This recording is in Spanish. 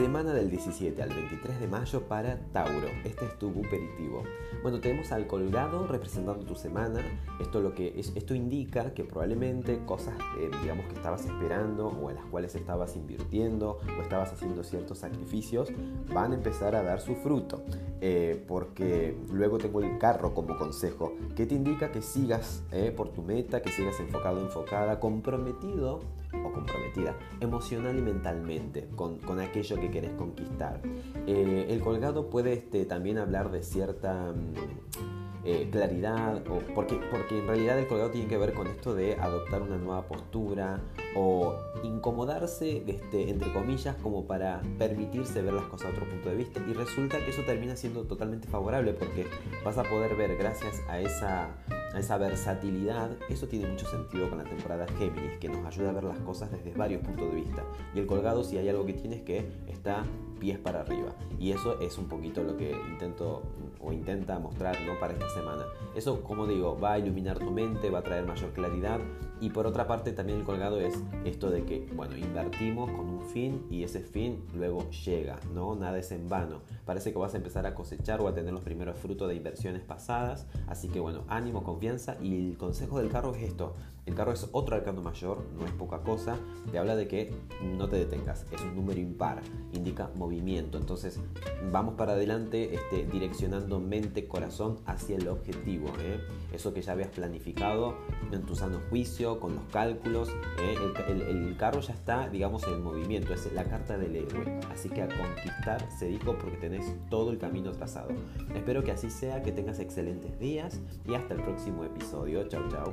Semana del 17 al 23 de mayo para Tauro. Este es tu buperitivo. Bueno, tenemos al colgado representando tu semana. Esto, lo que esto indica que probablemente cosas, eh, digamos, que estabas esperando o en las cuales estabas invirtiendo o estabas haciendo ciertos sacrificios, van a empezar a dar su fruto. Eh, porque luego tengo el carro como consejo, que te indica que sigas eh, por tu meta, que sigas enfocado, enfocada, comprometido comprometida emocional y mentalmente con, con aquello que querés conquistar. Eh, el colgado puede este, también hablar de cierta... Mm, eh, claridad, o porque, porque en realidad el colgado tiene que ver con esto de adoptar una nueva postura o incomodarse, este, entre comillas, como para permitirse ver las cosas a otro punto de vista. Y resulta que eso termina siendo totalmente favorable porque vas a poder ver gracias a esa a esa versatilidad, eso tiene mucho sentido con la temporada Géminis, que nos ayuda a ver las cosas desde varios puntos de vista. Y el colgado, si hay algo que tiene, es que está pies para arriba. Y eso es un poquito lo que intento o intenta mostrar ¿no? para esta semana. Eso, como digo, va a iluminar tu mente, va a traer mayor claridad. Y por otra parte, también el colgado es esto de que, bueno, invertimos con un fin y ese fin luego llega, ¿no? Nada es en vano. Parece que vas a empezar a cosechar o a tener los primeros frutos de inversiones pasadas. Así que, bueno, ánimo, con y el consejo del carro es esto. El carro es otro arcano mayor, no es poca cosa. Te habla de que no te detengas, es un número impar, indica movimiento. Entonces vamos para adelante este, direccionando mente, corazón hacia el objetivo. ¿eh? Eso que ya habías planificado en tu sano juicio, con los cálculos. ¿eh? El, carro ya está, digamos, en movimiento, es la carta del héroe. Así que a conquistar se dijo porque tenés todo el camino trazado. Espero que así sea, que tengas excelentes días y hasta el próximo episodio. Chau, chau.